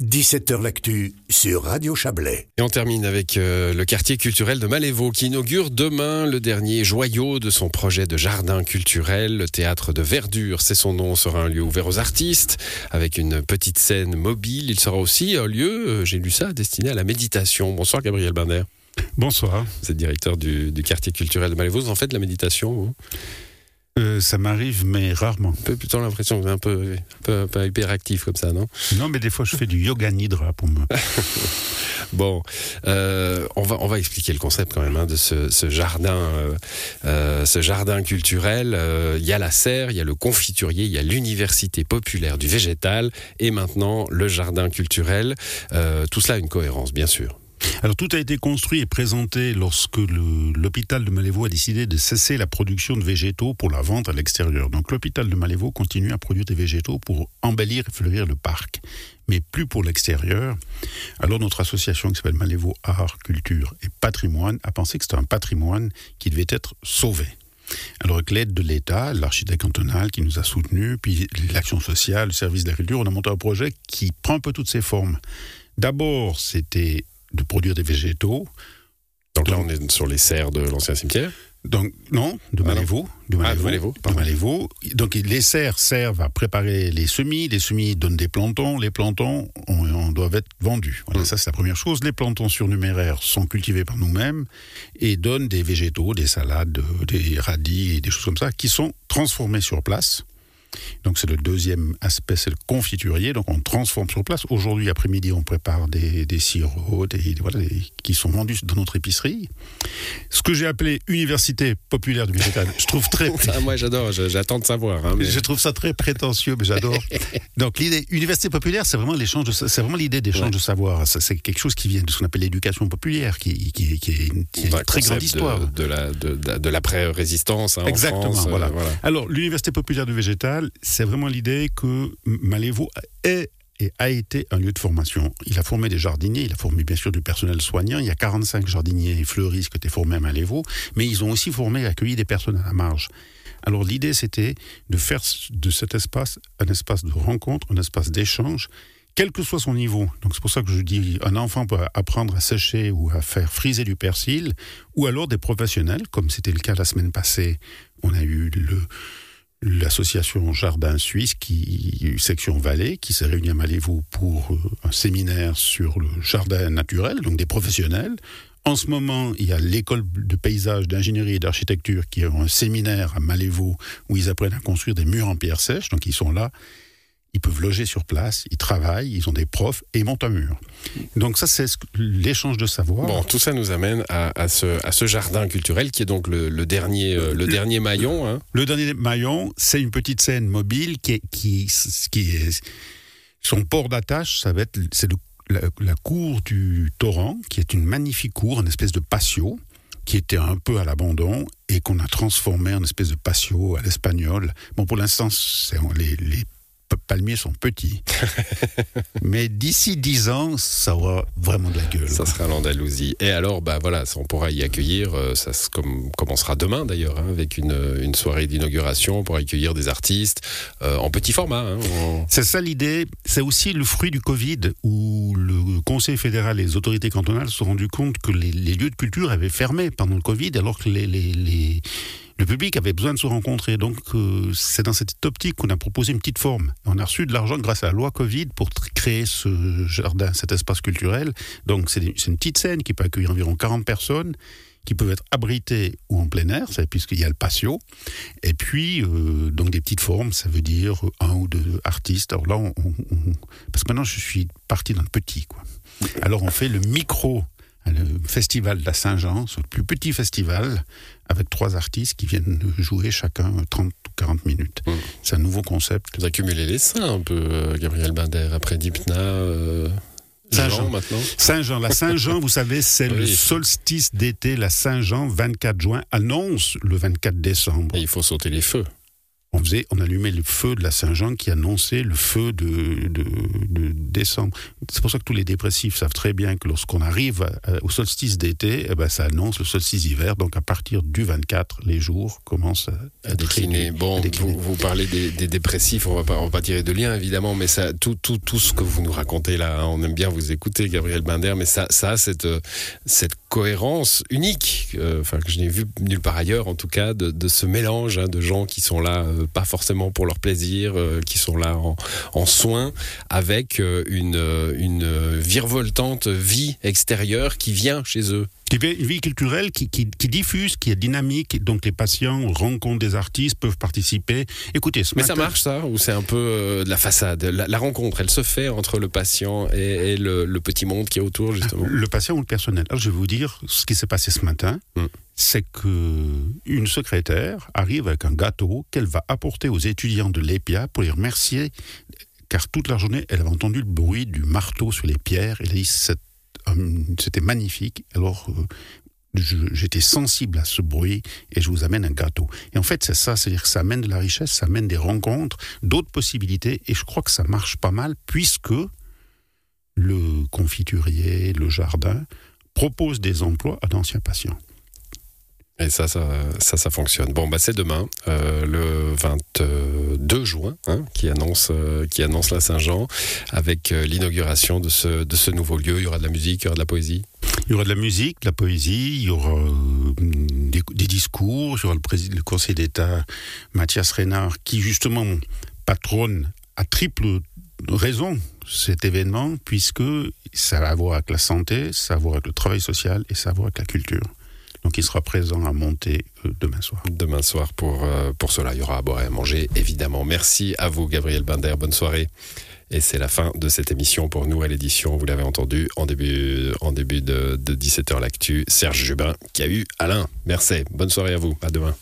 17h L'actu sur Radio Chablais. Et on termine avec euh, le quartier culturel de Malévo qui inaugure demain le dernier joyau de son projet de jardin culturel. Le théâtre de Verdure, c'est son nom, sera un lieu ouvert aux artistes avec une petite scène mobile. Il sera aussi un lieu, euh, j'ai lu ça, destiné à la méditation. Bonsoir Gabriel Binder. Bonsoir. Vous êtes directeur du, du quartier culturel de Malévo. Vous en faites de la méditation vous? Euh, ça m'arrive, mais rarement. Un peu plutôt l'impression que un peu, un peu, un peu hyperactif comme ça, non? Non, mais des fois, je fais du yoga nidra pour me. Bon, euh, on va on va expliquer le concept quand même hein, de ce, ce jardin, euh, ce jardin culturel. Il y a la serre, il y a le confiturier, il y a l'université populaire du végétal et maintenant le jardin culturel. Tout cela a une cohérence, bien sûr. Alors, tout a été construit et présenté lorsque l'hôpital de Malévo a décidé de cesser la production de végétaux pour la vente à l'extérieur. Donc, l'hôpital de Malévo continue à produire des végétaux pour embellir et fleurir le parc, mais plus pour l'extérieur. Alors, notre association qui s'appelle Malévo Art, Culture et Patrimoine a pensé que c'était un patrimoine qui devait être sauvé. Alors, avec l'aide de l'État, l'architecte cantonal qui nous a soutenus, puis l'action sociale, le service de la culture, on a monté un projet qui prend un peu toutes ses formes. D'abord, c'était de produire des végétaux. Donc là, on est sur les serres de l'ancien cimetière. Donc, non, de Ah. Malévo. De Ah, de Malévo. De. Malévo. Donc, les serres servent à préparer les semis. Les semis donnent des plantons. Les plantons, on, on doivent être vendus. Voilà, Mm. ça, c'est la première chose. Les plantons surnuméraires sont cultivés par nous-mêmes et donnent des végétaux, des salades, des radis et des choses comme ça qui sont transformés sur place. Donc c'est le deuxième aspect, c'est le confiturier. Donc on transforme sur place. Aujourd'hui après-midi, on prépare des, des sirops, des, des- voilà, des- qui sont vendus dans notre épicerie. Ce que j'ai appelé université populaire du végétal, je trouve très, Ah, moi, j'adore. J'attends de savoir. hein, mais- je trouve ça très prétentieux, mais j'adore. Donc l'idée université populaire, c'est vraiment l'échange, c'est vraiment l'idée d'échange Ouais. de savoir. C'est quelque chose qui vient de ce qu'on appelle l'éducation populaire, qui, qui, qui est une, qui est une un très grande histoire. de, de la de, de- l'après-résistance hein, en Exactement, euh, voilà. Alors, l'Université populaire du végétal, c'est vraiment l'idée que Malévo est et a été un lieu de formation. Il a formé des jardiniers, il a formé bien sûr du personnel soignant. Il y a 45 jardiniers et fleuristes qui étaient formés à Malévo, mais ils ont aussi formé et accueilli des personnes à la marge. Alors l'idée, c'était de faire de cet espace un espace de rencontre, un espace d'échange, quel que soit son niveau. Donc c'est pour ça que je dis, un enfant peut apprendre à sécher ou à faire friser du persil, ou alors des professionnels, comme c'était le cas la semaine passée. On a eu le, l'association Jardin Suisse, qui, section Vallée, qui s'est réunie à Malévo pour euh, un séminaire sur le jardin naturel, donc des professionnels. En ce moment, il y a l'école de paysage, d'ingénierie et d'architecture qui a un séminaire à Malévo où ils apprennent à construire des murs en pierre sèche. Donc ils sont là, ils peuvent loger sur place, ils travaillent, ils ont des profs et ils montent un mur. Donc ça, c'est l'échange de savoir. Bon, tout ça nous amène à, à ce, à ce jardin culturel qui est donc le, le dernier, euh, le Le- dernier maillon. hein. Le dernier maillon, c'est une petite scène mobile qui est, qui, qui est son port d'attache, ça va être c'est la, la cour du torrent, qui est une magnifique cour, une espèce de patio qui était un peu à l'abandon et qu'on a transformé en espèce de patio à l'espagnol. Bon, pour l'instant, c'est- les, les palmiers sont petits, mais d'ici dix ans, ça aura vraiment de la gueule. Ça sera l'Andalousie. Et alors, bah voilà, on pourra y accueillir. euh, Ça se com- commencera demain d'ailleurs, hein, avec une, une soirée d'inauguration pour accueillir des artistes euh, en petit format. hein, C'est ça l'idée. C'est aussi le fruit du Covid où le Conseil fédéral et les autorités cantonales se sont rendus compte que les, les lieux de culture avaient fermé pendant le Covid alors que les, les- les- le public avait besoin de se rencontrer. Donc euh, c'est dans cette optique qu'on a proposé une petite forme. On a reçu de l'argent grâce à la loi Covid pour créer ce jardin, cet espace culturel. Donc c'est une petite scène qui peut accueillir environ 40 personnes qui peuvent être abritées ou en plein air, puisqu'il y a le patio. Et puis, euh, donc des petites formes, ça veut dire un ou deux artistes. Alors là, parce que maintenant, je suis parti dans le petit. Alors on fait le micro, le festival de la Saint-Jean, c'est le plus petit festival, avec trois artistes qui viennent jouer chacun 30 ou 40 minutes. Mm. C'est un nouveau concept. Vous accumulez les seins un peu, euh, Gabriel Binder, après Dipna. Euh, Saint-Jean. Jean, maintenant. Saint-Jean, la Saint-Jean, vous savez, c'est le solstice d'été. La Saint-Jean, 24 juin, annonce le 24 décembre. Et il faut sauter les feux. On, faisait, on allumait le feu de la Saint-Jean qui annonçait le feu de, de, de décembre. C'est pour ça que tous les dépressifs savent très bien que lorsqu'on arrive à- au solstice d'été, eh ben, ça annonce le solstice d'hiver. Donc à partir du 24, les jours commencent à, à décliner. Bon, à décliner. Vous, vous parlez des, des dépressifs, on va pas, on va pas tirer de lien évidemment, mais ça, tout, tout, tout ce que vous nous racontez là, hein, on aime bien vous écouter, Gabriel Binder, mais ça, ça, a cette, euh, cette cohérence unique, euh, enfin que je n'ai vu nulle part ailleurs, en tout cas, de, de ce mélange hein, de gens qui sont là, euh, pas forcément pour leur plaisir, euh, qui sont là en, en soins, avec euh, une, euh, une euh, virevoltante vie extérieure qui vient chez eux. Une vie- culturelle qui, qui- qui diffuse, qui est dynamique, donc les patients rencontrent des artistes, peuvent participer. Écoutez, ce Mais matin, ça marche ça Ou c'est un peu euh, de la façade? La, la rencontre, elle se fait entre le patient et, et le, le petit monde qui est autour, justement Le patient ou le personnel. Alors, je vais vous dire ce qui s'est passé ce matin. Mm. C'est que une secrétaire arrive avec un gâteau qu'elle va apporter aux étudiants de l'EPIA pour les remercier, car toute la journée, elle avait entendu le bruit du marteau sur les pierres. Elle a dit c'était magnifique. Alors, euh, j'étais sensible à ce bruit et je vous amène un gâteau. Et en fait, c'est ça, c'est-à-dire que ça amène de la richesse, ça amène des rencontres, d'autres possibilités, et je crois que ça marche pas mal puisque le confiturier, le jardin propose des emplois à d'anciens patients. Et ça, ça, ça, ça fonctionne. Bon, bah c'est demain, euh, le 22 juin, hein, qui annonce, euh, qui annonce la Saint-Jean, avec euh, l'inauguration de ce, de ce nouveau lieu. Il y aura de la musique, il y aura de la poésie. Il y aura de la musique, de la poésie, il y aura euh, des, discours, il y aura le, président, le Conseil d'État Mathias Reynard qui justement patronne à triple raison cet événement puisque ça va avoir avec la santé, ça va avoir avec le travail social et ça va avoir avec la culture. Donc il sera présent à monter euh, demain soir. Demain soir, pour, euh, pour cela, il y aura à boire et à manger, évidemment. Merci à vous, Gabriel Binder. Bonne soirée. Et c'est la fin de cette émission pour nous à l'édition. Vous l'avez entendu en début, en début de, de 17h l'actu. Serge Jubin qui a eu Alain. Merci. Bonne soirée à vous. À demain.